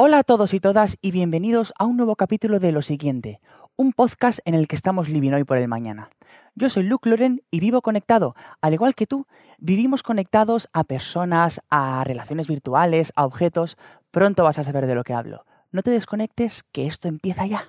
Hola a todos y todas y bienvenidos a un nuevo capítulo de Lo Siguiente, un podcast en el que estamos living hoy por el mañana. Yo soy Luke Loren y vivo conectado, al igual que tú, vivimos conectados a personas, a relaciones virtuales, a objetos. Pronto vas a saber de lo que hablo. No te desconectes, que esto empieza ya.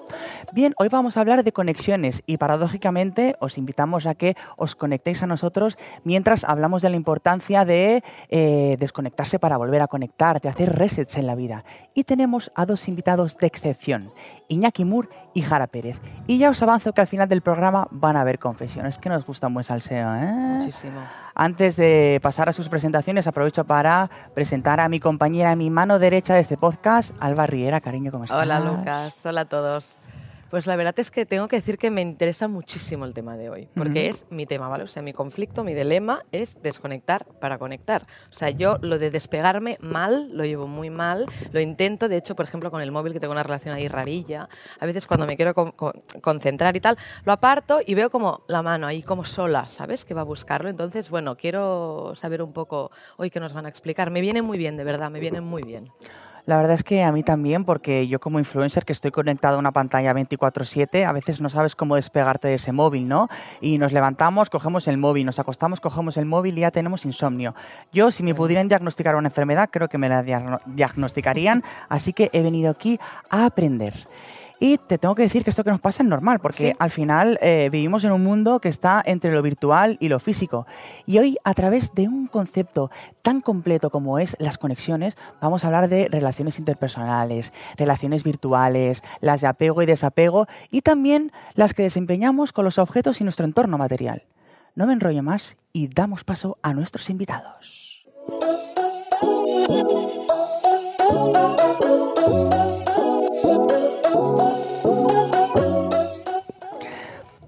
Bien, hoy vamos a hablar de conexiones y paradójicamente os invitamos a que os conectéis a nosotros mientras hablamos de la importancia de eh, desconectarse para volver a conectar, de hacer resets en la vida. Y tenemos a dos invitados de excepción, Iñaki Mur y Jara Pérez. Y ya os avanzo que al final del programa van a haber confesiones, que nos gusta un buen salseo. ¿eh? Muchísimo. Antes de pasar a sus presentaciones, aprovecho para presentar a mi compañera, a mi mano derecha de este podcast, Alba Riera. Cariño, ¿cómo estás? Hola Lucas, hola a todos. Pues la verdad es que tengo que decir que me interesa muchísimo el tema de hoy, porque es mi tema, ¿vale? O sea, mi conflicto, mi dilema es desconectar para conectar. O sea, yo lo de despegarme mal, lo llevo muy mal, lo intento, de hecho, por ejemplo, con el móvil, que tengo una relación ahí rarilla, a veces cuando me quiero con- con- concentrar y tal, lo aparto y veo como la mano ahí como sola, ¿sabes? Que va a buscarlo. Entonces, bueno, quiero saber un poco hoy qué nos van a explicar. Me viene muy bien, de verdad, me viene muy bien. La verdad es que a mí también, porque yo como influencer que estoy conectado a una pantalla 24/7, a veces no sabes cómo despegarte de ese móvil, ¿no? Y nos levantamos, cogemos el móvil, nos acostamos, cogemos el móvil y ya tenemos insomnio. Yo, si me pudieran diagnosticar una enfermedad, creo que me la diagno- diagnosticarían, así que he venido aquí a aprender. Y te tengo que decir que esto que nos pasa es normal, porque Sí. al final eh, vivimos en un mundo que está entre lo virtual y lo físico. Y hoy, a través de un concepto tan completo como es las conexiones, vamos a hablar de relaciones interpersonales, relaciones virtuales, las de apego y desapego, y también las que desempeñamos con los objetos y nuestro entorno material. No me enrollo más y damos paso a nuestros invitados.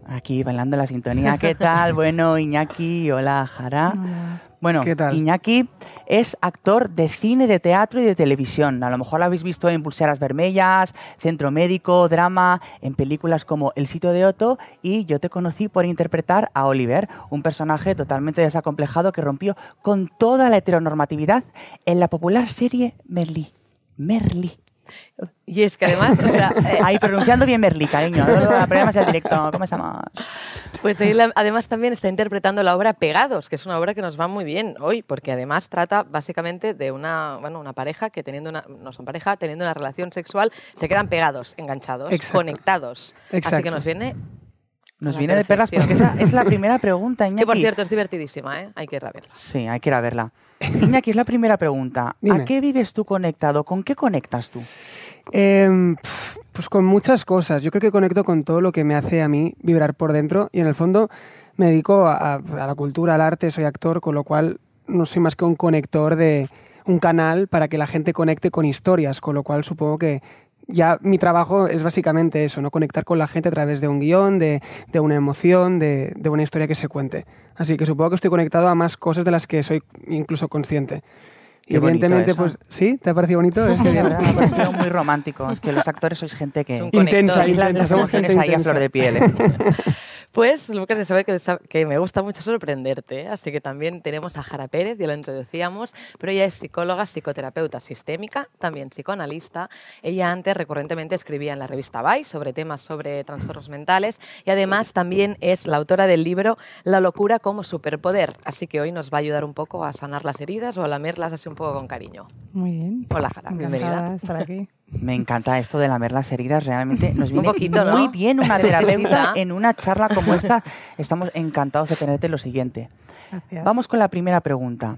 Aquí bailando la sintonía. ¿Qué tal? Bueno, Iñaki, hola, Jara. Bueno, ¿Qué tal? Iñaki es actor de cine, de teatro y de televisión. A lo mejor lo habéis visto en Pulseras Vermellas, Centro Médico, drama, en películas como El sitio de Otto y yo te conocí por interpretar a Oliver, un personaje totalmente desacomplejado que rompió con toda la heteronormatividad en la popular serie Merlí. Merlí. Y es que además, o sea, eh, Ahí pronunciando bien Merlí, cariño. Problemas al directo. ¿Cómo estamos? Pues él además también está interpretando la obra Pegados, que es una obra que nos va muy bien hoy, porque además trata básicamente de una, bueno, una pareja que teniendo una, no son pareja, teniendo una relación sexual, se quedan pegados, enganchados, Exacto. conectados. Así Exacto. que nos viene, Nos La viene de perlas porque esa es la primera pregunta, Iñaki. que por cierto es divertidísima, ¿eh? hay que ir a verla. Sí, hay que ir a verla. Iñaki, es la primera pregunta. ¿A qué vives tú conectado? ¿Con qué conectas tú? Em, pues con muchas cosas. Yo creo que conecto con todo lo que me hace a mí vibrar por dentro y en el fondo me dedico a, la cultura, al arte, soy actor, con lo cual no soy más que un conector de un canal para que la gente conecte con historias, con lo cual supongo que ya mi trabajo es básicamente eso, no conectar con la gente a través de un guion, de, una emoción, de una historia que se cuente. Así que supongo que estoy conectado a más cosas de las que soy incluso consciente. Qué Evidentemente, eso. pues sí, ¿te ha parecido bonito? Es que De bien. verdad, me ha parecido muy romántico. Es que los actores sois gente que... Intensa, conector. Y la- intensa, las somos emociones gente ahí a intensa. flor de piel. ¿eh? Pues Lucas ya sabe que, que me gusta mucho sorprenderte, ¿eh? así que también tenemos a Jara Pérez, ya lo introducíamos, pero ella es psicóloga, psicoterapeuta sistémica, también psicoanalista. Ella antes recurrentemente escribía en la revista Vice sobre temas sobre trastornos mentales y además también es la autora del libro La locura como superpoder, así que hoy nos va a ayudar un poco a sanar las heridas o a lamerlas así un poco con cariño. Muy bien. Hola Jara, bienvenida. Encantada de estar aquí. Me encanta esto de lamer las heridas. Realmente nos Un viene poquito, ¿no? muy bien una terapeuta en una charla como esta. Estamos encantados de tenerte lo siguiente. Gracias. Vamos con la primera pregunta.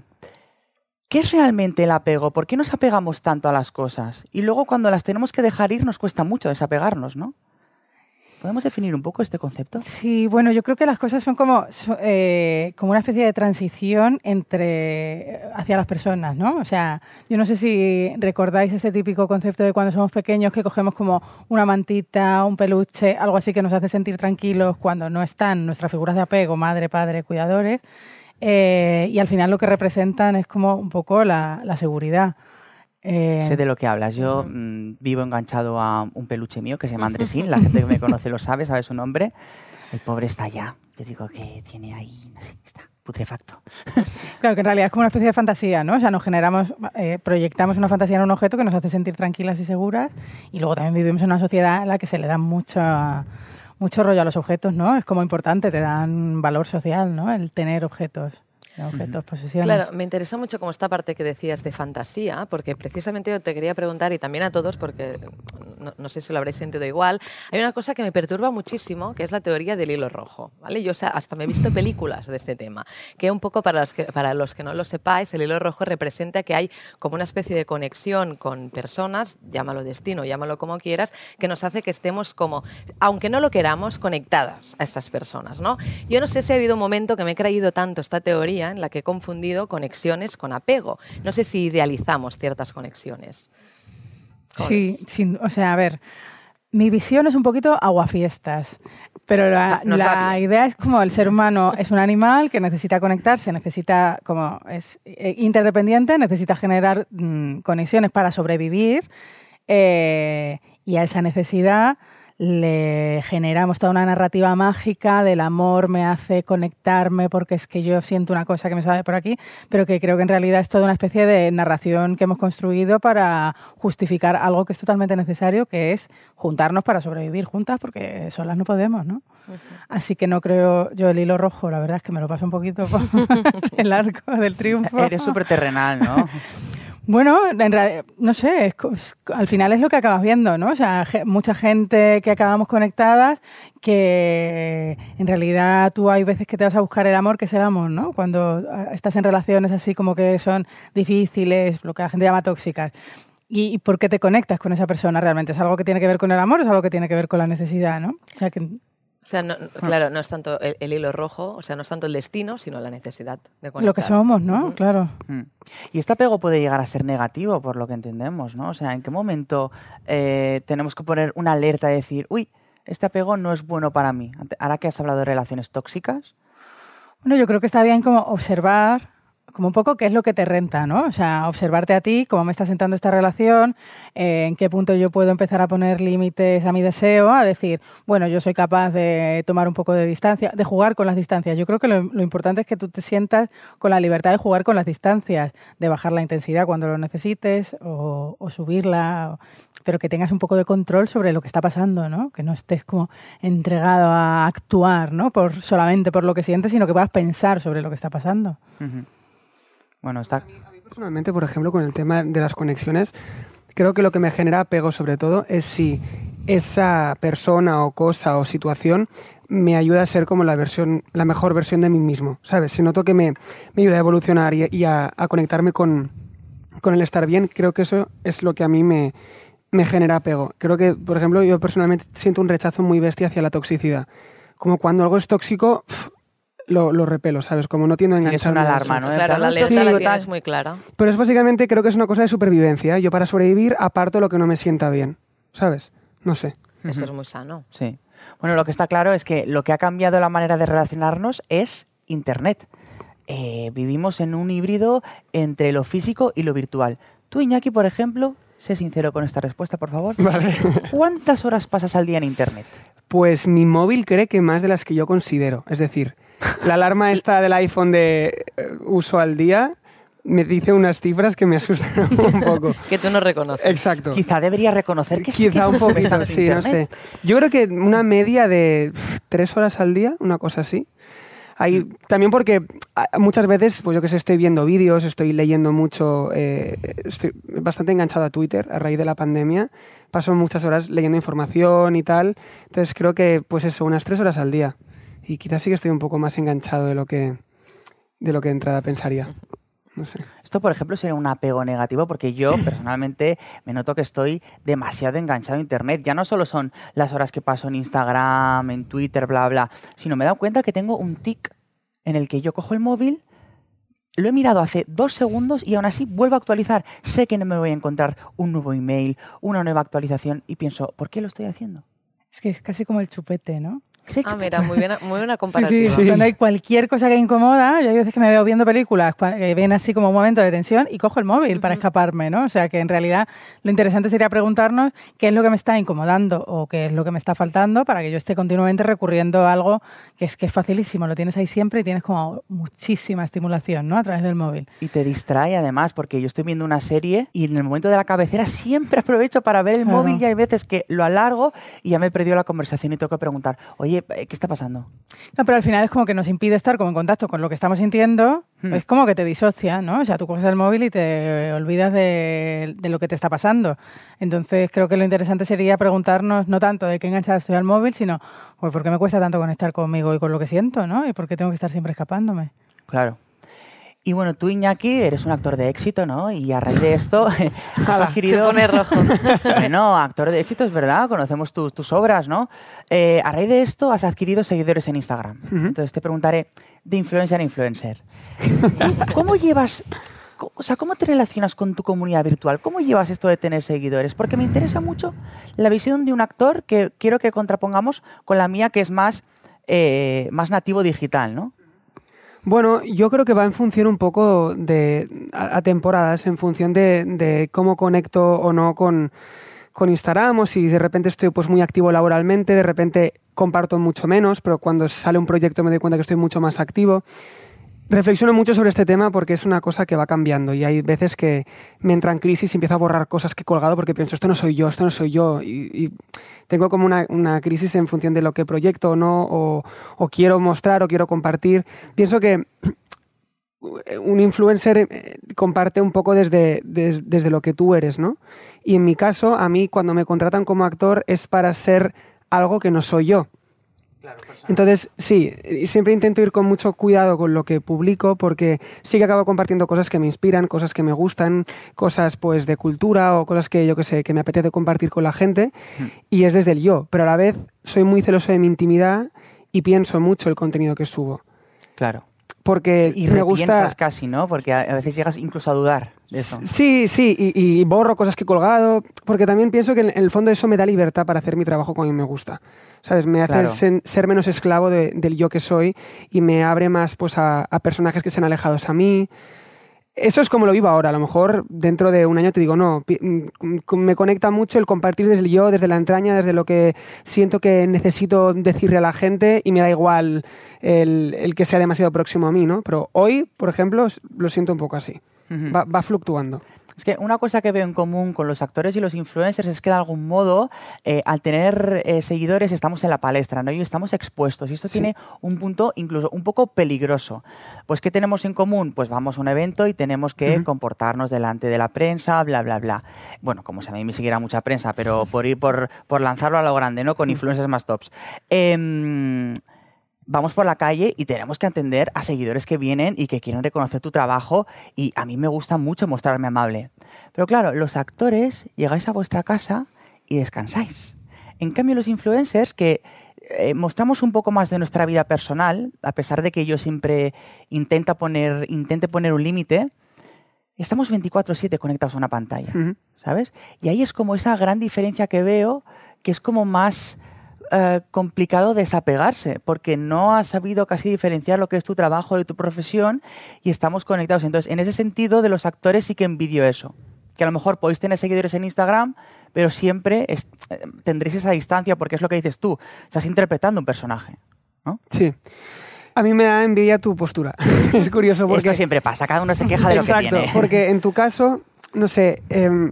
¿Qué es realmente el apego? ¿Por qué nos apegamos tanto a las cosas? Y luego cuando las tenemos que dejar ir nos cuesta mucho desapegarnos, ¿no? ¿Podemos definir un poco este concepto? Sí, bueno, yo creo que las cosas son como, eh, como una especie de transición entre hacia las personas, ¿no? O sea, yo no sé si recordáis este típico concepto de cuando somos pequeños que cogemos como una mantita, un peluche, algo así que nos hace sentir tranquilos cuando no están nuestras figuras de apego, madre, padre, cuidadores. Eh, y al final lo que representan es como un poco la, la seguridad. Eh, Sé de lo que hablas. Yo mm, vivo enganchado a un peluche mío que se llama Andresín. La gente que me conoce lo sabe, sabe su nombre. El pobre está allá. Yo digo que tiene ahí, no sé, está putrefacto. Claro, que en realidad es como una especie de fantasía, ¿no? O sea, nos generamos, eh, proyectamos una fantasía en un objeto que nos hace sentir tranquilas y seguras y luego también vivimos en una sociedad en la que se le da mucha, mucho rollo a los objetos, ¿no? Es como importante, te dan valor social, ¿no? El tener objetos, objetos, posesiones. Claro, me interesa mucho como esta parte que decías de fantasía, porque precisamente yo te quería preguntar, y también a todos, porque no, no sé si lo habréis sentido igual, hay una cosa que me perturba muchísimo, que es la teoría del hilo rojo, ¿vale? Yo o sea, hasta me he visto películas de este tema, que un poco para los que, para los que no lo sepáis, el hilo rojo representa que hay como una especie de conexión con personas, llámalo destino, llámalo como quieras, que nos hace que estemos como, aunque no lo queramos, conectadas a estas personas, ¿no? Yo no sé si ha habido un momento que me he creído tanto esta teoría en la que he confundido conexiones con apego. No sé si idealizamos ciertas conexiones. Sí, sin- o sea, a ver, mi visión es un poquito aguafiestas, pero la, la idea es como el ser humano es un animal que necesita conectarse, necesita, como es eh, interdependiente, necesita generar mm, conexiones para sobrevivir eh, y a esa necesidad le generamos toda una narrativa mágica del amor me hace conectarme porque es que yo siento una cosa que me sale por aquí, pero que creo que en realidad es toda una especie de narración que hemos construido para justificar algo que es totalmente necesario, que es juntarnos para sobrevivir juntas porque solas no podemos, ¿no? Así que no creo yo el hilo rojo, la verdad es que me lo paso un poquito por el arco del triunfo. Eres súper terrenal, ¿no? Bueno, en no sé, al final es lo que acabas viendo, ¿no? O sea, mucha gente que acabamos conectadas que en realidad tú hay veces que te vas a buscar el amor, que es el amor, ¿no? Cuando ah, estás en relaciones así como que son difíciles, lo que la gente llama tóxicas. ¿Y, y por qué te conectas con esa persona realmente? ¿Es algo que tiene que ver con el amor o es algo que tiene que ver con la necesidad, ¿no? O sea, que O sea, no- claro, no es tanto el, el hilo rojo, o sea, no es tanto el destino, sino la necesidad de conectar. lo que somos, ¿no? Claro. Mm. Y este apego puede llegar a ser negativo, por lo que entendemos, ¿no? O sea, ¿en qué momento eh, tenemos que poner una alerta y decir, uy, este apego no es bueno para mí? Ahora que has hablado de relaciones tóxicas, Bueno, yo creo que está bien como observar, como un poco qué es lo que te renta, ¿no? O sea, observarte a ti, cómo me está sentando esta relación, eh, en qué punto yo puedo empezar a poner límites a mi deseo, a decir, bueno, yo soy capaz de tomar un poco de distancia, de jugar con las distancias. Yo creo que lo, importante es que tú te sientas con la libertad de jugar con las distancias, de bajar la intensidad cuando lo necesites o, subirla, pero que tengas un poco de control sobre lo que está pasando, ¿no? Que no estés como entregado a actuar, ¿no? Por, solamente por lo que sientes, sino que puedas pensar sobre lo que está pasando. Bueno, está... Personalmente, por ejemplo, con el tema de las conexiones, creo que lo que me genera apego sobre todo es si esa persona o cosa o situación me ayuda a ser como la versión, la mejor versión de mí mismo, ¿sabes? Si noto que me, me ayuda a evolucionar y, a, a conectarme con, con el estar bien, creo que eso es lo que a mí me, me genera apego. Creo que, por ejemplo, yo personalmente siento un rechazo muy bestia hacia la toxicidad. Como cuando algo es tóxico, lo, lo repelo, ¿sabes? Como no tiendo a engancharme una a alarma. ¿no? Claro, la alerta sí, la tienes muy clara. Pero es básicamente, creo que es una cosa de supervivencia. Yo para sobrevivir aparto lo que no me sienta bien, ¿sabes? No sé. Esto es muy sano. Sí. Bueno, lo que está claro es que lo que ha cambiado la manera de relacionarnos es Internet. Eh, vivimos en un híbrido entre lo físico y lo virtual. Tú, Iñaki, por ejemplo, sé sincero con esta respuesta, por favor. Vale. ¿Cuántas horas pasas al día en Internet? Pues mi móvil cree que más de las que yo considero. Es decir, la alarma esta del iPhone de eh, uso al día me dice unas cifras que me asustan un poco. Que tú no reconoces. Exacto. Quizá debería reconocer que sí Quizá un estás poquito, sí, no sé. Yo creo que una media de pff, tres horas al día, una cosa así. Hay, Mm. También porque ah, muchas veces, pues yo que sé, estoy viendo vídeos, estoy leyendo mucho, eh, estoy bastante enganchado a Twitter a raíz de la pandemia. Paso muchas horas leyendo información y tal. Entonces creo que, pues eso, unas tres horas al día. Y quizás sí que estoy un poco más enganchado de lo que, de lo que de entrada pensaría. No sé. Esto, por ejemplo, sería un apego negativo porque yo personalmente me noto que estoy demasiado enganchado a Internet. Ya no solo son las horas que paso en Instagram, en Twitter, bla, bla, sino me he dado cuenta que tengo un tic en el que yo cojo el móvil, lo he mirado hace dos segundos y aún así vuelvo a actualizar. Sé que no me voy a encontrar un nuevo email, una nueva actualización y pienso, ¿por qué lo estoy haciendo? Es que es casi como el chupete, ¿no? Ah, mira, muy buena, muy buena Sí, comparativa. sí, Cuando hay cualquier cosa que incomoda, yo hay veces que me veo viendo películas que ven así como un momento de tensión y cojo el móvil para escaparme, ¿no? O sea que en realidad lo interesante sería preguntarnos qué es lo que me está incomodando o qué es lo que me está faltando para que yo esté continuamente recurriendo a algo que es que es facilísimo, lo tienes ahí siempre y tienes como muchísima estimulación, ¿no? A través del móvil. Y te distrae además, porque yo estoy viendo una serie y en el momento de la cabecera siempre aprovecho para ver el Claro. móvil y hay veces que lo alargo y ya me he perdido la conversación y tengo que preguntar, oye, ¿qué está pasando? No, pero al final es como que nos impide estar como en contacto con lo que estamos sintiendo. Hmm. Es como que te disocia, ¿no? O sea, tú coges el móvil y te olvidas de, de lo que te está pasando. Entonces, creo que lo interesante sería preguntarnos no tanto de qué enganchada estoy al móvil, sino pues, por qué me cuesta tanto conectar conmigo y con lo que siento, ¿no? Y por qué tengo que estar siempre escapándome. Claro. Y bueno, tú, Iñaki, eres un actor de éxito, ¿no? Y a raíz de esto has Se adquirido... pone rojo. Bueno, actor de éxito es verdad, conocemos tus, tus obras, ¿no? Eh, a raíz de esto has adquirido seguidores en Instagram. Entonces te preguntaré, de influencer a influencer, ¿tú ¿cómo llevas, o sea, cómo te relacionas con tu comunidad virtual? ¿Cómo llevas esto de tener seguidores? Porque me interesa mucho la visión de un actor que quiero que contrapongamos con la mía, que es más, eh, más nativo digital, ¿no? Bueno, yo creo que va en función un poco de a, temporadas, en función de, de cómo conecto o no con, con Instagram, o si de repente estoy pues muy activo laboralmente, de repente comparto mucho menos, pero cuando sale un proyecto me doy cuenta que estoy mucho más activo. Reflexiono mucho sobre este tema porque es una cosa que va cambiando y hay veces que me entra en crisis y empiezo a borrar cosas que he colgado porque pienso, esto no soy yo, esto no soy yo. Y, tengo como una, crisis en función de lo que proyecto o no, o, quiero mostrar o quiero compartir. Pienso que un influencer eh, comparte un poco desde, des- desde lo que tú eres, ¿no? Y en mi caso, a mí cuando me contratan como actor es para ser algo que no soy yo. Entonces, sí, y siempre intento ir con mucho cuidado con lo que publico porque sí que acabo compartiendo cosas que me inspiran, cosas que me gustan, cosas pues de cultura o cosas que yo que sé, que me apetece compartir con la gente y es desde el yo, pero a la vez soy muy celoso de mi intimidad y pienso mucho el contenido que subo. Claro. Porque Y me gusta casi, ¿no? Porque a, a veces llegas incluso a dudar de eso. Sí, sí, y, y borro cosas que he colgado, porque también pienso que en el fondo eso me da libertad para hacer mi trabajo como a mí me gusta. ¿Sabes? Me hace Claro. sen- ser menos esclavo de- del yo que soy y me abre más pues, a, a personajes que sean alejados a mí. Eso es como lo vivo ahora. A lo mejor dentro de un año te digo, no, pi- mm, me conecta mucho el compartir desde el yo, desde la entraña, desde lo que siento que necesito decirle a la gente y me da igual el, el que sea demasiado próximo a mí, ¿no? Pero hoy, por ejemplo, lo siento un poco así. Ujú. Va, va fluctuando. Es que una cosa que veo en común con los actores y los influencers es que de algún modo, eh, al tener eh, seguidores, estamos en la palestra, ¿no? Y estamos expuestos. Y esto Sí. tiene un punto incluso un poco peligroso. Pues, ¿qué tenemos en común? Pues vamos a un evento y tenemos que comportarnos delante de la prensa, bla, bla, bla. Bueno, como si a mí me siguiera mucha prensa, pero por ir por, por lanzarlo a lo grande, ¿no? Con influencers más tops. Em, vamos por la calle y tenemos que atender a seguidores que vienen y que quieren reconocer tu trabajo y a mí me gusta mucho mostrarme amable. Pero claro, los actores llegáis a vuestra casa y descansáis. En cambio, los influencers que eh, mostramos un poco más de nuestra vida personal, a pesar de que yo siempre intenta poner, intente poner un límite, estamos 24/7 conectados a una pantalla. ¿sabes? Y ahí es como esa gran diferencia que veo, que es como más eh, complicado desapegarse, porque no has sabido casi diferenciar lo que es tu trabajo de tu profesión y estamos conectados. Entonces, en ese sentido, de los actores sí que envidio eso. Que a lo mejor podéis tener seguidores en Instagram, pero siempre es- eh, tendréis esa distancia porque es lo que dices tú. Estás interpretando un personaje. ¿no? Sí. A mí me da envidia tu postura. es curioso porque... Esto siempre pasa, cada uno se queja de lo que tiene. porque en tu caso, no sé, em,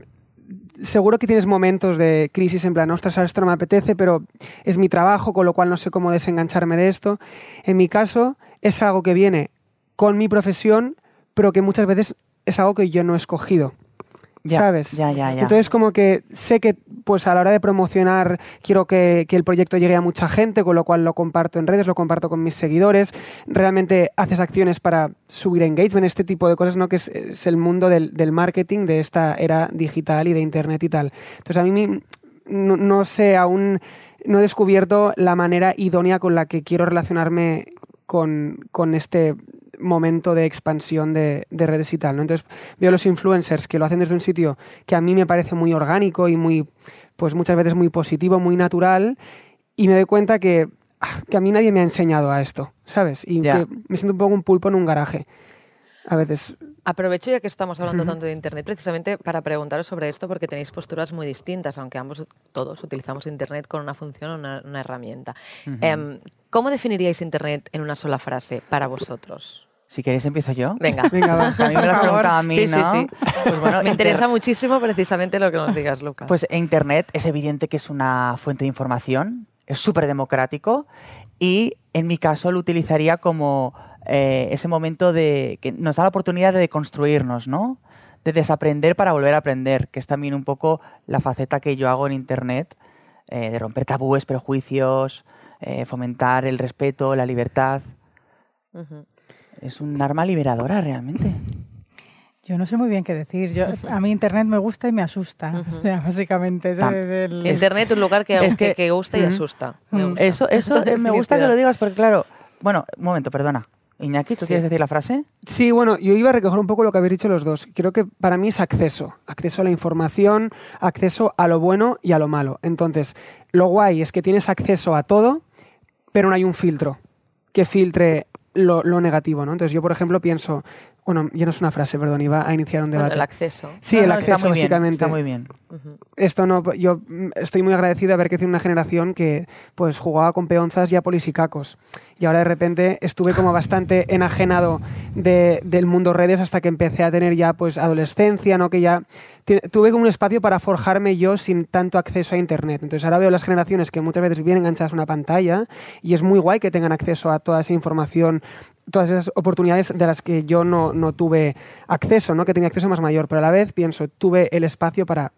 seguro que tienes momentos de crisis en plan, ostras, esto no me apetece, pero es mi trabajo, con lo cual no sé cómo desengancharme de esto. En mi caso, es algo que viene con mi profesión, pero que muchas veces es algo que yo no he escogido. Ya, ¿Sabes? Ya, ya, ya. Entonces, como que sé que pues a la hora de promocionar quiero que, que el proyecto llegue a mucha gente, con lo cual lo comparto en redes, lo comparto con mis seguidores. Realmente haces acciones para subir engagement, este tipo de cosas, ¿no? Que es, es el mundo del, del marketing de esta era digital y de internet y tal. Entonces, a mí no, no sé, aún no he descubierto la manera idónea con la que quiero relacionarme con, con este momento de expansión de, de redes y tal. ¿no? Entonces veo los influencers que lo hacen desde un sitio que a mí me parece muy orgánico y muy, pues muchas veces muy positivo, muy natural, y me doy cuenta que ah, que a mí nadie me ha enseñado a esto, ¿sabes? Y que me siento un poco un pulpo en un garaje. A veces. Aprovecho ya que estamos hablando tanto de Internet precisamente para preguntaros sobre esto porque tenéis posturas muy distintas, aunque ambos todos utilizamos Internet con una función o una, una herramienta. Em, ¿Cómo definiríais Internet en una sola frase para vosotros? Si queréis empiezo yo. Venga. Venga, va. A mí me lo a mí, Sí, sí, ¿no? sí. Pues bueno, Me inter- interesa muchísimo precisamente lo que nos digas, Lucas. Pues Internet es evidente que es una fuente de información, es súper democrático y en mi caso lo utilizaría como eh, ese momento de que nos da la oportunidad de construirnos, ¿no? De desaprender para volver a aprender, que es también un poco la faceta que yo hago en Internet, eh, de romper tabúes, prejuicios, eh, fomentar el respeto, la libertad. Ujú. Es un arma liberadora realmente. Yo no sé muy bien qué decir. Yo, a mí Internet me gusta y me asusta. Ujú. O sea, básicamente Tam- es el... Internet un lugar que, es que, que- que gusta y asusta. Me Mm. gusta. Eso, eso eh, me gusta que lo digas porque, claro, bueno, un momento, perdona. Iñaki, ¿tú Sí. quieres decir la frase? Sí, bueno, yo iba a recoger un poco lo que habéis dicho los dos. Creo que para mí es acceso. Acceso a la información, acceso a lo bueno y a lo malo. Entonces, lo guay es que tienes acceso a todo, pero no hay un filtro que filtre lo, negativo, ¿no? Entonces, yo, por ejemplo, pienso... Bueno, ya no es una frase, perdón, iba a iniciar un Bueno, debate. el acceso. Sí, No, el no, está acceso, muy bien, básicamente. está muy bien. Esto no, yo estoy muy agradecido de haber crecido en una generación que pues jugaba con peonzas y a polisicacos. Y ahora de repente estuve como bastante enajenado de- del mundo redes hasta que empecé a tener ya pues adolescencia, ¿no? Que ya tuve como un espacio para forjarme yo sin tanto acceso a internet. Entonces ahora veo las generaciones que muchas veces vienen enganchadas a una pantalla y es muy guay que tengan acceso a toda esa información todas esas oportunidades de las que yo no, no tuve acceso, ¿no? que tenía acceso más mayor, pero a la vez pienso, tuve el espacio para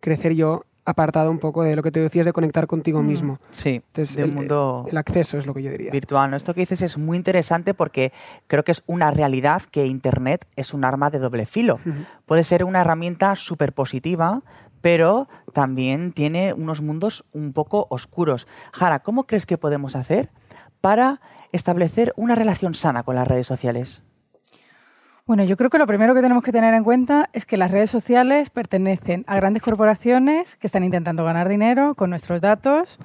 crecer yo apartado un poco de lo que te decías de conectar contigo mismo. Sí, Entonces, de un el, mundo el acceso es lo que yo diría. virtual. ¿no? Esto que dices es muy interesante porque creo que es una realidad que Internet es un arma de doble filo. Puede ser una herramienta súper positiva, pero también tiene unos mundos un poco oscuros. Jara, ¿cómo crees que podemos hacer para establecer una relación sana con las redes sociales? Bueno, yo creo que lo primero que tenemos que tener en cuenta es que las redes sociales pertenecen a grandes corporaciones que están intentando ganar dinero con nuestros datos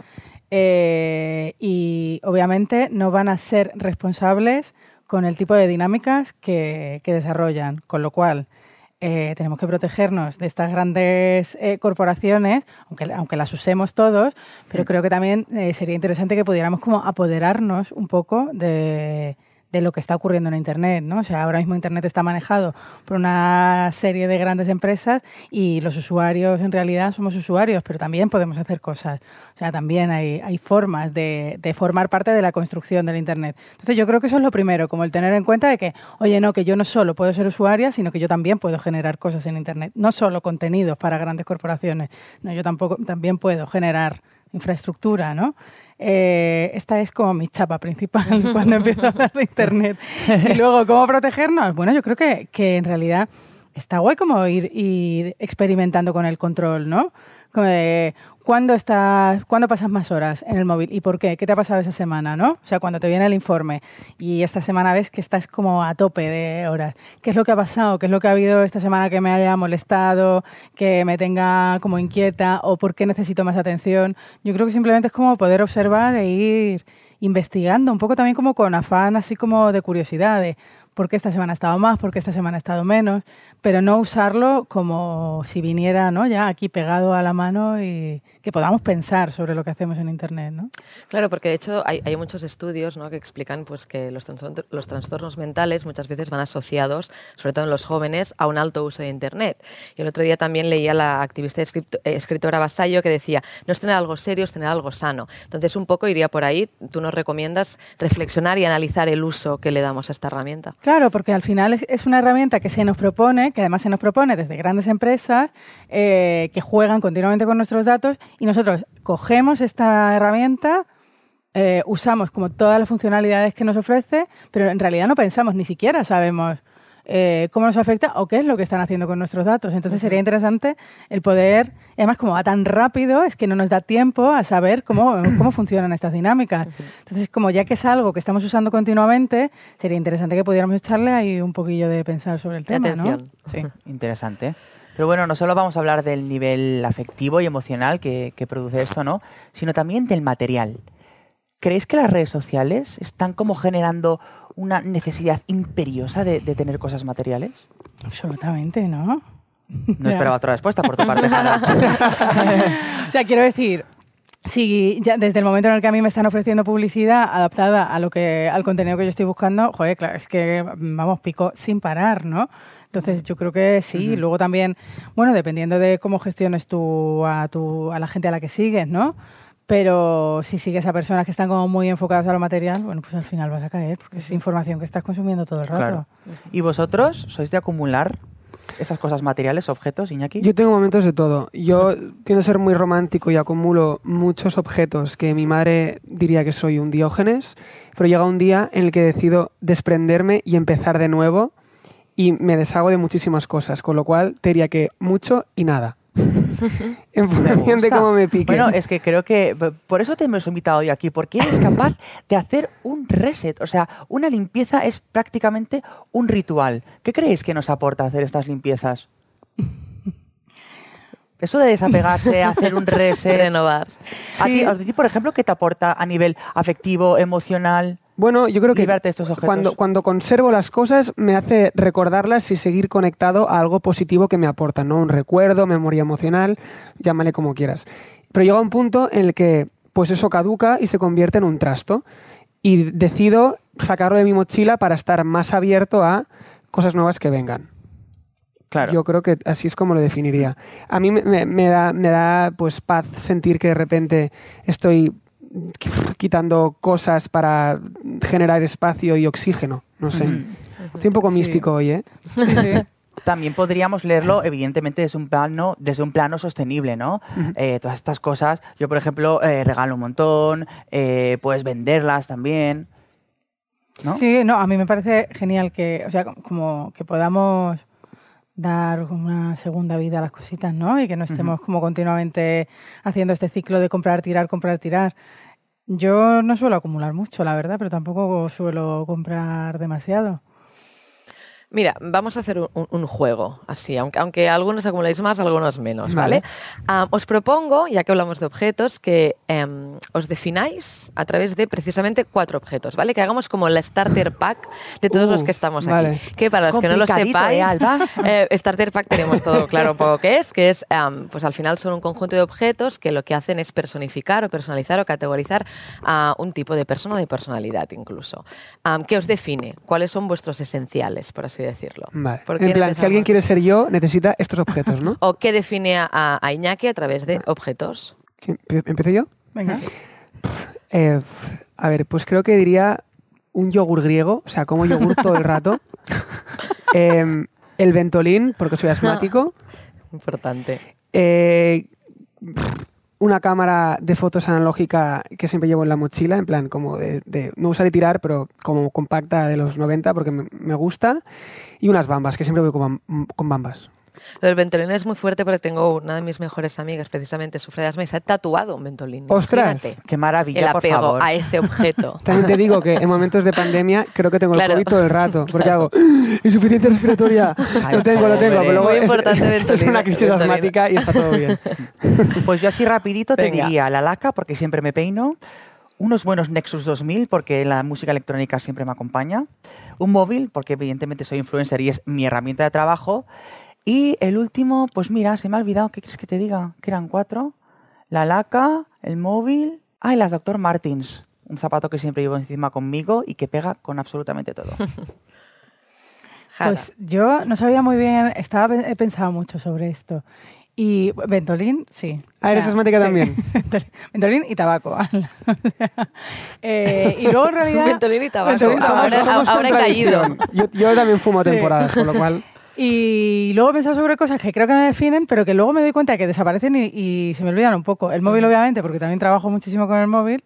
eh, y obviamente no van a ser responsables con el tipo de dinámicas que, que desarrollan, con lo cual eh, tenemos que protegernos de estas grandes eh, corporaciones, aunque, aunque las usemos todos, pero creo que también eh, sería interesante que pudiéramos como apoderarnos un poco de, de lo que está ocurriendo en Internet, ¿no? O sea, ahora mismo Internet está manejado por una serie de grandes empresas y los usuarios en realidad somos usuarios, pero también podemos hacer cosas. O sea, también hay, hay formas de, de formar parte de la construcción del Internet. Entonces yo creo que eso es lo primero, como el tener en cuenta de que, oye, no, que yo no solo puedo ser usuaria, sino que yo también puedo generar cosas en Internet. No solo contenidos para grandes corporaciones, no, yo tampoco, también puedo generar infraestructura, ¿no? Eh, esta es como mi chapa principal cuando empiezo a hablar de Internet. Y luego, ¿cómo protegernos? Bueno, yo creo que, que en realidad está guay como ir, experimentando con el control, ¿no? Como de, ¿cuándo, estás, ¿Cuándo pasas más horas en el móvil? ¿Y por qué? ¿Qué te ha pasado esa semana, no? O sea, cuando te viene el informe y esta semana ves que estás como a tope de horas. ¿Qué es lo que ha pasado? ¿Qué es lo que ha habido esta semana que me haya molestado, que me tenga como inquieta o por qué necesito más atención? Yo creo que simplemente es como poder observar e ir investigando, un poco también como con afán así como de curiosidad, de por qué esta semana ha estado más, por qué esta semana ha estado menos, pero no usarlo como si viniera ¿no? ya aquí pegado a la mano y que podamos pensar sobre lo que hacemos en Internet. ¿no? Claro, porque de hecho hay, hay muchos estudios ¿no? que explican pues, que los, trastorn- los trastornos mentales muchas veces van asociados, sobre todo en los jóvenes, a un alto uso de Internet. Y el otro día también leía a la activista y eh, escritora Basayo que decía, no es tener algo serio, es tener algo sano. Entonces un poco iría por ahí, tú nos recomiendas reflexionar y analizar el uso que le damos a esta herramienta. Claro, porque al final es, es una herramienta que se nos propone, que además se nos propone desde grandes empresas eh, que juegan continuamente con nuestros datos y nosotros cogemos esta herramienta, eh, usamos como todas las funcionalidades que nos ofrece, pero en realidad no pensamos, ni siquiera sabemos eh, cómo nos afecta o qué es lo que están haciendo con nuestros datos. Entonces sería interesante el poder, además como va tan rápido, es que no nos da tiempo a saber cómo, cómo funcionan estas dinámicas. Entonces, como ya que es algo que estamos usando continuamente, sería interesante que pudiéramos echarle ahí un poquillo de pensar sobre el tema. ¿no? Sí. Interesante. Pero bueno, no solo vamos a hablar del nivel afectivo y emocional que, que produce esto, ¿no? Sino también del material. ¿creéis que las redes sociales están como generando una necesidad imperiosa de, de tener cosas materiales? Absolutamente, ¿no? No esperaba otra respuesta por tu parte, Jana. o sea, quiero decir, si ya desde el momento en el que a mí me están ofreciendo publicidad adaptada a lo que al contenido que yo estoy buscando, joder, claro, es que vamos, pico sin parar, ¿no? Entonces yo creo que sí. Luego también, bueno, dependiendo de cómo gestiones tú a, tu, a la gente a la que sigues, ¿no? Pero si sigues a personas que están como muy enfocadas a lo material, bueno, pues al final vas a caer, porque es información que estás consumiendo todo el rato. Claro. ¿Y vosotros sois de acumular esas cosas materiales, objetos, Iñaki? Yo tengo momentos de todo. Yo tiendo a ser muy romántico y acumulo muchos objetos que mi madre diría que soy un diógenes, pero llega un día en el que decido desprenderme y empezar de nuevo y me deshago de muchísimas cosas, con lo cual te diría que mucho y nada. En función de cómo me pique. Bueno, es que creo que por eso te hemos invitado hoy aquí, porque eres capaz de hacer un reset. O sea, una limpieza es prácticamente un ritual. ¿Qué creéis que nos aporta hacer estas limpiezas? Eso de desapegarse, hacer un reset. Renovar. ¿A, ti, a ti, por ejemplo, qué te aporta a nivel afectivo, emocional? Bueno, yo creo que estos objetos? Cuando, cuando conservo las cosas me hace recordarlas y seguir conectado a algo positivo que me aporta, ¿no? Un recuerdo, memoria emocional, llámale como quieras. Pero llega un punto en el que pues eso caduca y se convierte en un trasto. Y decido sacarlo de mi mochila para estar más abierto a cosas nuevas que vengan. Claro. Yo creo que así es como lo definiría. A mí me, me, da, me da pues paz sentir que de repente estoy quitando cosas para generar espacio y oxígeno. No sé. Estoy un poco místico hoy, ¿eh? También podríamos leerlo, evidentemente, desde un plano, desde un plano sostenible, ¿no? Eh, todas estas cosas, yo, por ejemplo, eh, regalo un montón, eh, puedes venderlas también. ¿no? Sí, no, a mí me parece genial que, o sea, como que podamos dar una segunda vida a las cositas, ¿no? Y que no estemos como continuamente haciendo este ciclo de comprar, tirar, comprar, tirar. Yo no suelo acumular mucho, la verdad, pero tampoco suelo comprar demasiado. Mira, vamos a hacer un, un, juego, así, aunque, aunque algunos acumuláis más, algunos menos, ¿vale? vale. Um, os propongo, ya que hablamos de objetos, que um, os defináis a través de precisamente cuatro objetos, ¿vale? Que hagamos como el starter pack de todos uh, los que estamos vale. aquí. Que para los que no lo sepáis, ¿eh, eh, starter pack tenemos todo claro un poco qué es, que es, um, pues al final son un conjunto de objetos que lo que hacen es personificar o personalizar o categorizar a un tipo de persona o de personalidad incluso. ¿Qué os define? ¿Cuáles son vuestros esenciales, por así decirlo. Vale. En plan, si alguien quiere ser yo, necesita estos objetos, ¿no? ¿O qué define a, a Iñaki a través de objetos? ¿Empiezo yo? Venga. Eh, a ver, pues creo que diría un yogur griego, o sea, como yogur todo el rato. eh, el ventolín, porque soy asmático. Importante. Eh, una cámara de fotos analógica que siempre llevo en la mochila, en plan como de, no usar y tirar, pero como compacta de los 90 porque me, me gusta. Y unas bambas, que siempre voy con, con bambas. Lo del Ventolin es muy fuerte porque tengo una de mis mejores amigas, precisamente sufre de asma y se ha tatuado un Ventolin. ¡Ostras! Imagínate ¡Qué maravilla, el por apego favor! a ese objeto. También te digo que en momentos de pandemia creo que tengo Claro. el COVID todo el rato, porque hago insuficiencia respiratoria. Ay, lo tengo, lo tengo, pero luego Muy es, importante es Ventolin, una crisis Ventolin. asmática y está todo bien. Pues yo así rapidito te Venga. diría la laca, porque siempre me peino. Unos buenos Nexus 2000, porque la música electrónica siempre me acompaña. Un móvil, porque evidentemente soy influencer y es mi herramienta de trabajo. Y el último, pues mira, se me ha olvidado, ¿qué quieres que te diga? Que eran cuatro. La laca, el móvil. Ah, y las Dr. Martins. Un zapato que siempre llevo encima conmigo y que pega con absolutamente todo. Pues yo no sabía muy bien, estaba, he pensado mucho sobre esto. Y Ventolin, sí. Ah, ¿eres asmática también? Ventolin y tabaco. Eh, y luego en realidad... Ventolin y tabaco. Ventolin, somos- ahora, somos ahora he caído. Yo, yo también fumo a Sí. temporadas, con lo cual... Y luego he pensado sobre cosas que creo que me definen, pero que luego me doy cuenta de que desaparecen y, y se me olvidan un poco. El móvil, obviamente, porque también trabajo muchísimo con el móvil.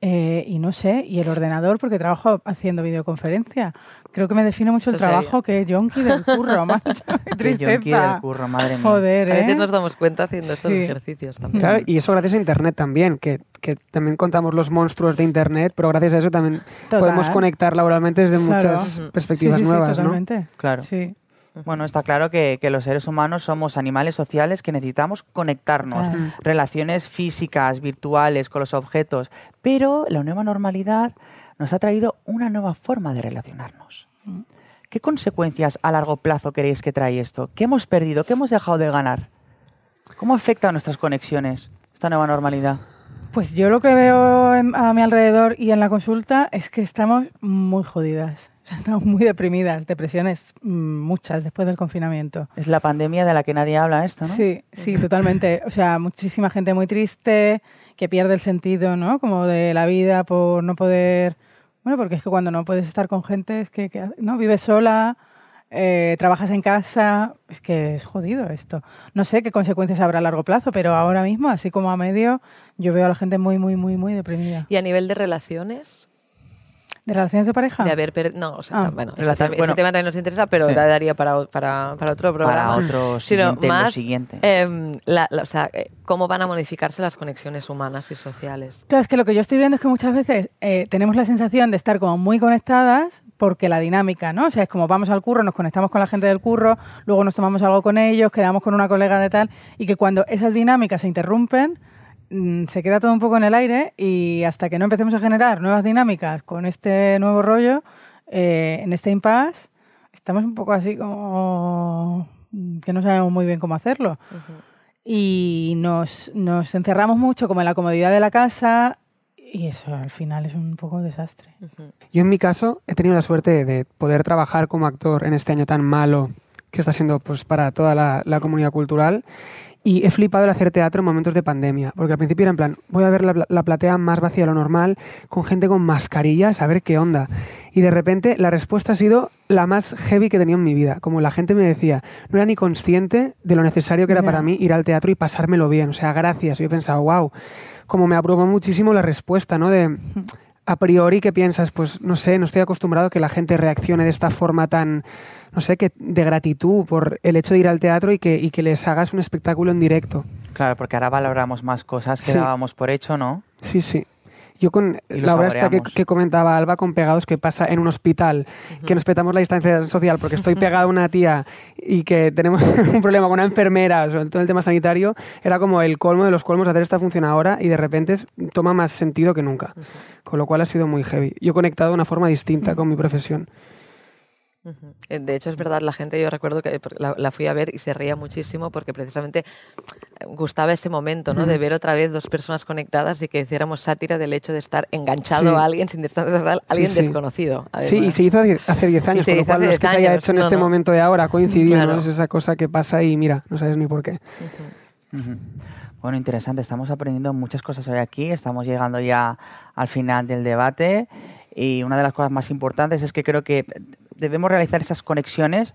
eh, y no sé, y el ordenador, porque trabajo haciendo videoconferencia. Creo que me define mucho el sería. trabajo, que es yonki del curro, macho. Qué Qué yonki tristeza. del curro, madre mía. Joder, A ¿eh? veces nos damos cuenta haciendo estos Sí. ejercicios también. Claro, y eso gracias a Internet también, que, que también contamos los monstruos de Internet, pero gracias a eso también Total. podemos conectar laboralmente desde Claro. muchas perspectivas sí, sí, nuevas, sí, ¿no? totalmente. Claro. Sí. Bueno, está claro que, que los seres humanos somos animales sociales que necesitamos conectarnos, relaciones físicas, virtuales, con los objetos, pero la nueva normalidad nos ha traído una nueva forma de relacionarnos. ¿Qué consecuencias a largo plazo queréis que trae esto? ¿Qué hemos perdido? ¿Qué hemos dejado de ganar? ¿Cómo afecta a nuestras conexiones esta nueva normalidad? Pues yo lo que veo en- a mi alrededor y en la consulta es que estamos muy jodidas. Estamos muy deprimidas, depresiones mm, muchas después del confinamiento. Es la pandemia de la que nadie habla esto, ¿no? Sí, sí, totalmente. O sea, muchísima gente muy triste, que pierde el sentido, ¿no? Como de la vida por no poder... Bueno, porque es que cuando no puedes estar con gente, es que, que- ¿no? Vives sola, eh, trabajas en casa, es que es jodido esto. No sé qué consecuencias habrá a largo plazo, pero ahora mismo, así como a medio, yo veo a la gente muy, muy, muy, muy deprimida. Y a nivel de relaciones, ¿De relaciones de pareja? de haber perdido... No, o sea, Ah. bueno, Relación- este bueno. tema también nos interesa, pero Sí. daría para, para, para otro programa. Para otro Sino siguiente, lo más, siguiente. em, la- la- o sea, eh, cómo van a modificarse las conexiones humanas y sociales. Claro, es que lo que yo estoy viendo es que muchas veces eh, tenemos la sensación de estar como muy conectadas porque la dinámica, ¿no? O sea, es como vamos al curro, nos conectamos con la gente del curro, luego nos tomamos algo con ellos, quedamos con una colega de tal, y que cuando esas dinámicas se interrumpen, se queda todo un poco en el aire y hasta que no empecemos a generar nuevas dinámicas con este nuevo rollo, eh, en este impasse, estamos un poco así como mm, que no sabemos muy bien cómo hacerlo. Y nos, nos encerramos mucho como en la comodidad de la casa y eso al final es un poco desastre. Yo en mi caso he tenido la suerte de poder trabajar como actor en este año tan malo que está siendo pues, para toda la, la comunidad cultural y he flipado el hacer teatro en momentos de pandemia, porque al principio era en plan, voy a ver la, la platea más vacía de lo normal, con gente con mascarillas, a ver qué onda. Y de repente la respuesta ha sido la más heavy que he tenido en mi vida. Como la gente me decía, no era ni consciente de lo necesario que era para mí ir al teatro y pasármelo bien. O sea, gracias. Yo he pensado, wow, como me aprobó muchísimo la respuesta, ¿no? De, a priori, ¿qué piensas? Pues no sé, no estoy acostumbrado a que la gente reaccione de esta forma tan, no sé, que de gratitud por el hecho de ir al teatro y que, y que les hagas un espectáculo en directo. Claro, porque ahora valoramos más cosas que Sí. dábamos por hecho, ¿no? Sí, sí. Yo con la obra esta que, comentaba Alba con Pegados que pasa en un hospital, que nos petamos la distancia social porque estoy pegada a una tía y que tenemos un problema con una enfermera, sobre todo el tema sanitario, era como el colmo de los colmos hacer esta función ahora y de repente toma más sentido que nunca. Con lo cual ha sido muy heavy. Yo he conectado de una forma distinta con mi profesión. Eh, De hecho, es verdad, la gente, yo recuerdo que porque la, la fui a ver y se reía muchísimo porque precisamente eh, gustaba ese momento, ¿no? De ver otra vez dos personas conectadas y que hiciéramos sátira del hecho de estar enganchado Sí. a alguien sin distancia social, alguien sí. desconocido. Sí, y además. se hizo hace- hace 10 años, con lo cual no es que 10 se haya hecho en no, este no. momento de ahora, Claro. ¿no? Es esa cosa que pasa y mira, no sabes ni por qué. Bueno, interesante. Estamos aprendiendo muchas cosas hoy aquí. Estamos llegando ya al final del debate. Y una de las cosas más importantes es que creo que debemos realizar esas conexiones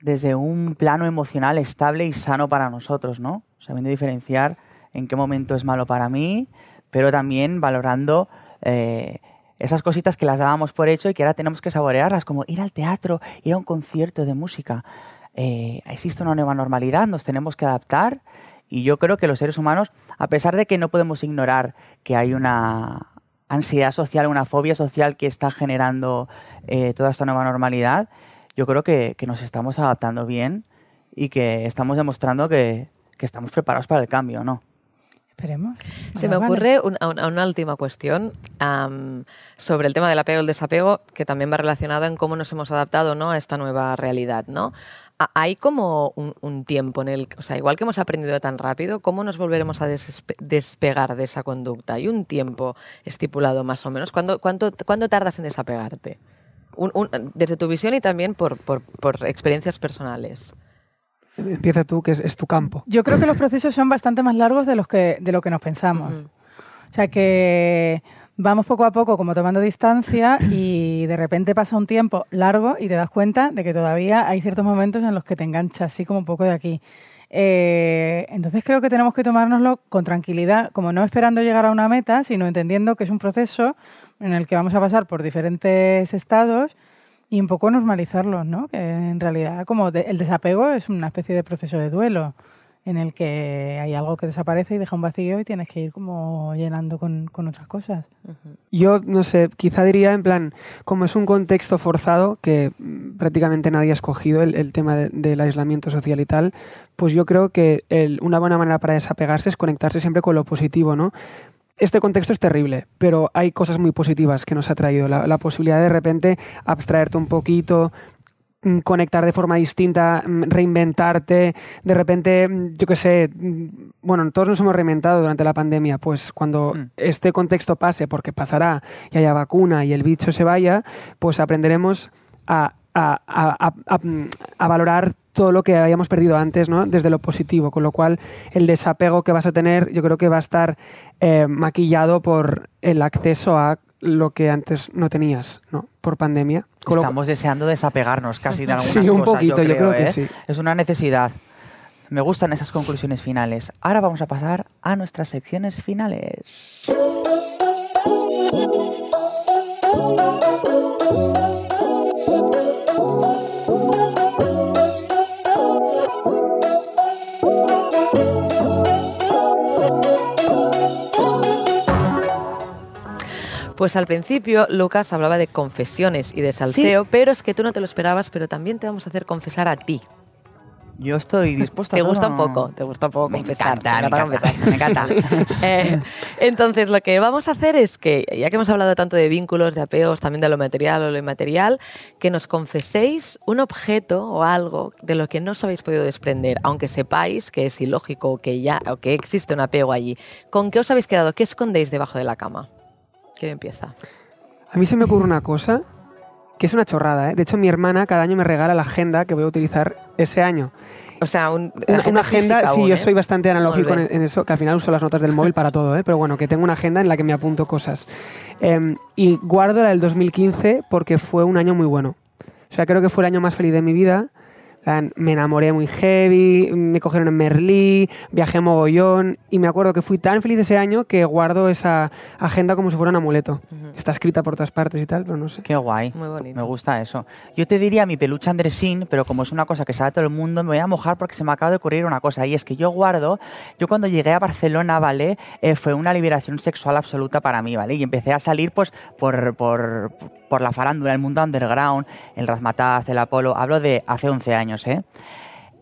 desde un plano emocional estable y sano para nosotros, ¿no? Sabiendo diferenciar en qué momento es malo para mí, pero también valorando eh, esas cositas que las dábamos por hecho y que ahora tenemos que saborearlas, como ir al teatro, ir a un concierto de música. Eh, existe una nueva normalidad, nos tenemos que adaptar y yo creo que los seres humanos, a pesar de que no podemos ignorar que hay una ansiedad social, una fobia social que está generando eh, toda esta nueva normalidad, yo creo que, que nos estamos adaptando bien y que estamos demostrando que, que estamos preparados para el cambio, ¿no? Esperemos. Se Bueno, me vale. ocurre una, una- una última cuestión am, sobre el tema del apego y el desapego, que también va relacionado en cómo nos hemos adaptado ¿no? a esta nueva realidad. ¿no? Ha- Hay como un, un tiempo en el, o sea, igual que hemos aprendido tan rápido, ¿cómo nos volveremos a desespe- despegar de esa conducta? ¿Hay un tiempo estipulado más o menos? ¿Cuándo, cuánto, cuándo tardas en desapegarte? Un- un- desde tu visión y también por, por- por experiencias personales. Empieza tú, que es, es tu campo. Yo creo que los procesos son bastante más largos de, los que, de lo que nos pensamos. Ujú. O sea que vamos poco a poco como tomando distancia y de repente pasa un tiempo largo y te das cuenta de que todavía hay ciertos momentos en los que te enganchas así como un poco de aquí. Eh, entonces creo que tenemos que tomárnoslo con tranquilidad, como no esperando llegar a una meta, sino entendiendo que es un proceso en el que vamos a pasar por diferentes estados y un poco normalizarlos, ¿no? Que en realidad como de- el desapego es una especie de proceso de duelo en el que hay algo que desaparece y deja un vacío y tienes que ir como llenando con, con otras cosas. Yo, no sé, quizá diría en plan, como es un contexto forzado que prácticamente nadie ha escogido, el, el tema de- del aislamiento social y tal, pues yo creo que el- una buena manera para desapegarse es conectarse siempre con lo positivo, ¿no? Este contexto es terrible, pero hay cosas muy positivas que nos ha traído. La, la posibilidad de, de repente abstraerte un poquito, conectar de forma distinta, mm, reinventarte, de repente, mm, yo qué sé, mm, bueno, todos nos hemos reinventado durante la pandemia, pues cuando Mm. este contexto pase, porque pasará y haya vacuna y el bicho se vaya, pues aprenderemos a, a- a- a- a- mm, a valorar todo lo que habíamos perdido antes, ¿no? Desde lo positivo, con lo cual el desapego que vas a tener, yo creo que va a estar eh, maquillado por el acceso a lo que antes no tenías, ¿no? Por pandemia. Estamos deseando desapegarnos casi de algunas Sí, un cosas, poquito, yo creo que ¿eh? sí. Es una necesidad. Me gustan esas conclusiones finales. Ahora vamos a pasar a nuestras secciones finales. Pues al principio Lucas hablaba de confesiones y de salseo, pero es que tú no te lo esperabas, pero también te vamos a hacer confesar a ti. Yo estoy dispuesto Te a todo. gusta un poco, te gusta un poco Me confesar. encanta, te me encanta encanta, me encanta. Eh, entonces, lo que vamos a hacer es que, ya que hemos hablado tanto de vínculos, de apegos, también de lo material o lo inmaterial, que nos confeséis un objeto o algo de lo que no os habéis podido desprender, aunque sepáis que es ilógico o que, ya, o que existe un apego allí. ¿Con qué os habéis quedado? ¿Qué escondéis debajo de la cama? ¿Quién empieza? A mí se me ocurre una cosa que es una chorrada, ¿eh? De hecho, mi hermana cada año me regala la agenda que voy a utilizar ese año. O sea, un- Una, una agenda, sí, aún, yo ¿eh? soy bastante analógico en, eso, que al final uso las notas del móvil para todo, ¿eh? pero bueno, que tengo una agenda en la que me apunto cosas. Em, y guardo la del 2015 porque fue un año muy bueno. O sea, creo que fue el año más feliz de mi vida. Me enamoré muy heavy, me cogieron en Merlí, viajé mogollón y me acuerdo que fui tan feliz ese año que guardo esa agenda como si fuera un amuleto. Está escrita por todas partes y tal, pero no sé. Qué guay. Muy bonito. Me gusta eso. Yo te diría mi peluche Andresín, pero como es una cosa que sabe todo el mundo, me voy a mojar porque se me acaba de ocurrir una cosa. Y es que yo guardo, yo cuando llegué a Barcelona, ¿vale? Eh, fue una liberación sexual absoluta para mí, ¿vale? Y empecé a salir, pues, por, por, por la farándula, el mundo underground, el Razmataz, el Apolo. Hablo de hace 11 años, ¿eh?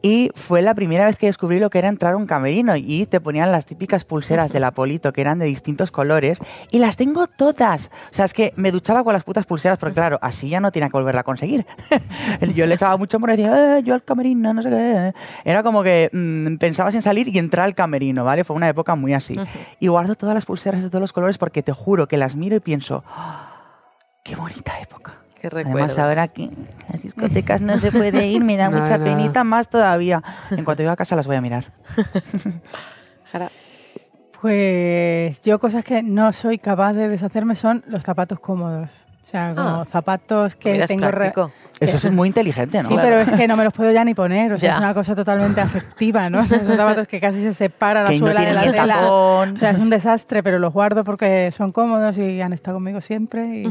Y fue la primera vez que descubrí lo que era entrar a un camerino y te ponían las típicas pulseras del Apolito que eran de distintos colores y las tengo todas. O sea, es que me duchaba con las putas pulseras porque claro, así ya no tenía que volverla a conseguir. yo le echaba mucho amor y decía, eh, yo al camerino, no sé qué. Era como que mm, pensabas en salir y entrar al camerino, ¿vale? Fue una época muy así. Y guardo todas las pulseras de todos los colores porque te juro que las miro y pienso, "Ah, qué bonita época. Qué Además, recuerdos. ahora que las discotecas no se puede ir, me da Nada, mucha nada. penita más todavía. En cuanto llegue a casa las voy a mirar. Jara, Pues yo cosas que no soy capaz de deshacerme son los zapatos cómodos. O sea, como Ah. zapatos que mira, es tengo... re-. Eso es muy inteligente, ¿no? Sí, pero es que no me los puedo ya ni poner. O sea, Ya. es una cosa totalmente afectiva, ¿no? Son zapatos que casi se separa la Que no suela de tienen la tela. O sea, es un desastre, pero los guardo porque son cómodos y han estado conmigo siempre y,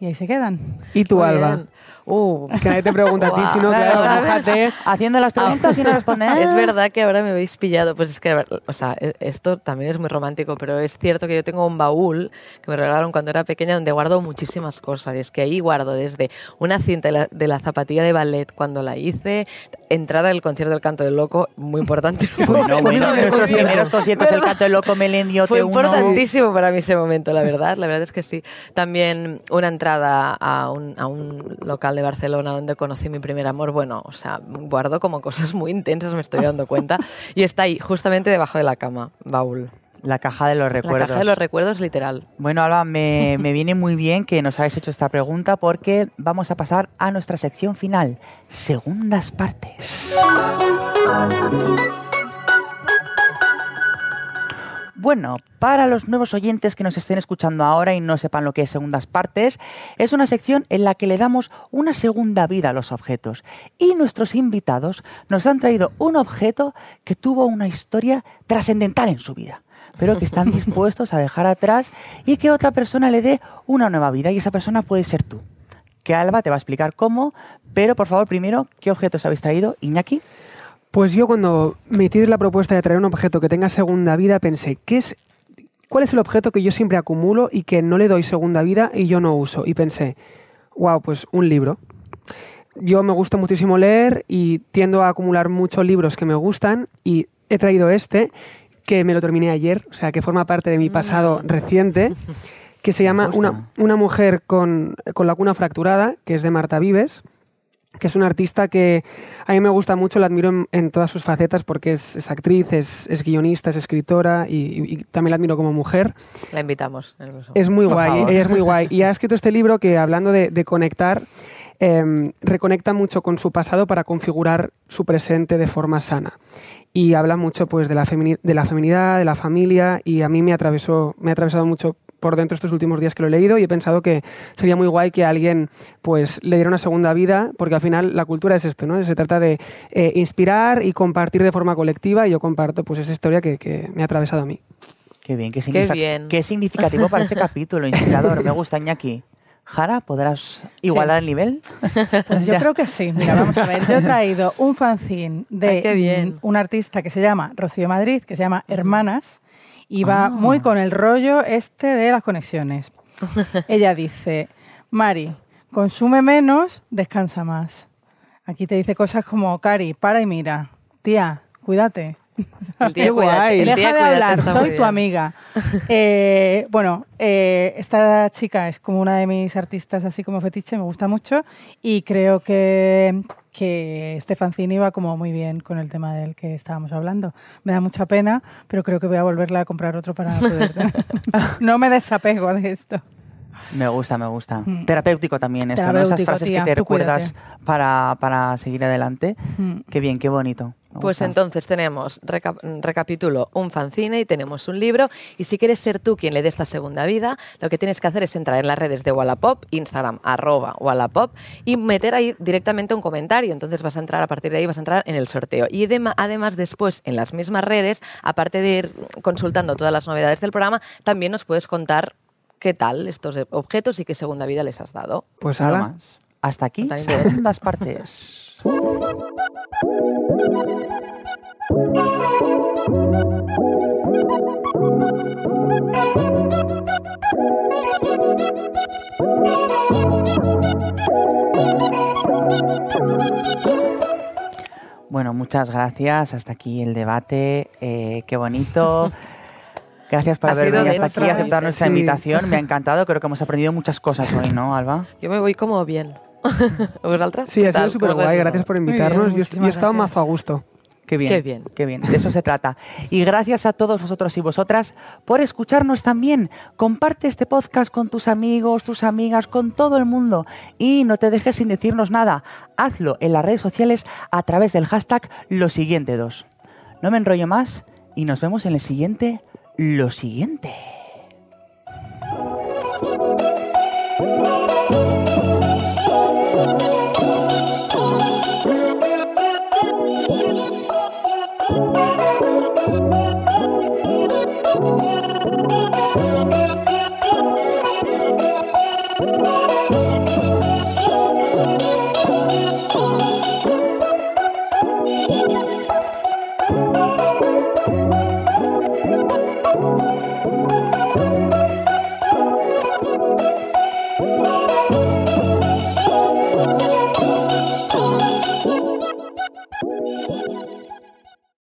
y ahí se quedan. ¿Y tú, Muy Alba? bien. Uh, Que nadie te pregunta a ti, sino que Claro, mójate. Haciendo las preguntas y no respondes. Es verdad que ahora me habéis pillado. Pues es que, o sea, e- esto también es muy romántico, pero es cierto que yo tengo un baúl que me regalaron cuando era pequeña donde guardo muchísimas cosas. Y es que ahí guardo desde una cinta de la, de la zapatilla de ballet cuando la hice, entrada del concierto del Canto del Loco, muy importante. Bueno, bueno, nuestros primeros conciertos, el Cato Loco, Melendio, Fue T1. importantísimo para mí ese momento, la verdad. La verdad es que sí. También una entrada a un, a un local de Barcelona donde conocí mi primer amor. Bueno, o sea, guardo como cosas muy intensas, me estoy dando cuenta. Y está ahí, justamente debajo de la cama, baúl. La caja de los recuerdos. La caja de los recuerdos, literal. Bueno, Alba, me, me viene muy bien que nos hayáis hecho esta pregunta porque vamos a pasar a nuestra sección final, segundas partes. Bueno, para los nuevos oyentes que nos estén escuchando ahora y no sepan lo que es segundas partes, es una sección en la que le damos una segunda vida a los objetos. Y nuestros invitados nos han traído un objeto que tuvo una historia trascendental en su vida, pero que están dispuestos a dejar atrás y que otra persona le dé una nueva vida. Y esa persona puede ser tú. Que Alba te va a explicar cómo, pero por favor, primero, ¿qué objetos habéis traído, Iñaki? Pues yo cuando me hiciste la propuesta de traer un objeto que tenga segunda vida, pensé, ¿qué es, ¿cuál es el objeto que yo siempre acumulo y que no le doy segunda vida y yo no uso? Y pensé, wow, pues un libro. Yo me gusta muchísimo leer y tiendo a acumular muchos libros que me gustan y he traído este que me lo terminé ayer, o sea, que forma parte de mi pasado Mm. reciente, que se llama una, una mujer con, con la cuna fracturada, que es de Marta Vives, que es una artista que a mí me gusta mucho, la admiro en, en todas sus facetas porque es, es actriz, es, es guionista, es escritora y, y- y también la admiro como mujer. La invitamos. Es muy Por guay, favor. es muy guay. Y ha escrito este libro que, hablando de, de conectar, em, reconecta mucho con su pasado para configurar su presente de forma sana. Y habla mucho pues, de, la de la feminidad, de la familia, y a mí me, atravesó, me ha atravesado mucho por dentro estos últimos días que lo he leído y he pensado que sería muy guay que alguien pues le diera una segunda vida, porque al final la cultura es esto, ¿no? Se trata de eh, inspirar y compartir de forma colectiva y yo comparto pues esa historia que, que me ha atravesado a mí. Qué bien, qué, Qué significa- bien. qué significativo para este capítulo, inspirador. Me gusta, Iñaki. Jara, ¿podrás igualar el nivel? Pues yo Ya. creo que sí. Mira, vamos a ver. Yo he traído un fanzine de Ay, qué bien. un artista que se llama Rocío Madrid, que se llama Hermanas, y va Ah. muy con el rollo este de las conexiones. Ella dice, Mari, consume menos, descansa más. Aquí te dice cosas como, Cari, para y mira. Tía, cuídate. El Qué día cuídate, guay. el Deja día de cuídate hablar, soy tu amiga. Eh, bueno, eh, esta chica es como una de mis artistas así como fetiche, me gusta mucho y creo que, que fanzine iba como muy bien con el tema del que estábamos hablando. Me da mucha pena, pero creo que voy a volverle a comprar otro para poder... no me desapego de esto. Me gusta, me gusta. Mm. Terapéutico también esto, ¿no? Esas frases tía, que te recuerdas para, para seguir adelante. Mm. Qué bien, qué bonito. Pues entonces tenemos, reca- recapitulo, un fanzine y tenemos un libro. Y si quieres ser tú quien le dé esta segunda vida, lo que tienes que hacer es entrar en las redes de Wallapop, Instagram, arroba Wallapop, y meter ahí directamente un comentario. Entonces vas a entrar, a partir de ahí vas a entrar en el sorteo. Y además después, en las mismas redes, aparte de ir consultando todas las novedades del programa, también nos puedes contar qué tal estos objetos y qué segunda vida les has dado. Pues Nada ahora, más. Hasta aquí, También. segundas partes. Bueno, muchas gracias. Hasta aquí el debate. Eh, qué bonito. Gracias por Ha haber venido hasta aquí y aceptar nuestra Sí. invitación. Me ha encantado. Creo que hemos aprendido muchas cosas hoy, ¿no, Alba? Yo me voy como bien. ¿Vosaltres? sí, ¿Qué ha sido súper ¿Cómo os guay, gracias por bien, invitarnos. yo, he- yo he muchísimas estado gracias. mazo a gusto. Qué bien. Qué bien. Qué bien. De eso se trata. Y gracias a todos vosotros y vosotras por escucharnos también. Comparte este podcast con tus amigos, tus amigas, con todo el mundo. Y no te dejes sin decirnos nada. Hazlo en las redes sociales a través del hashtag lo siguiente dos. No me enrollo más y nos vemos en el siguiente lo siguiente.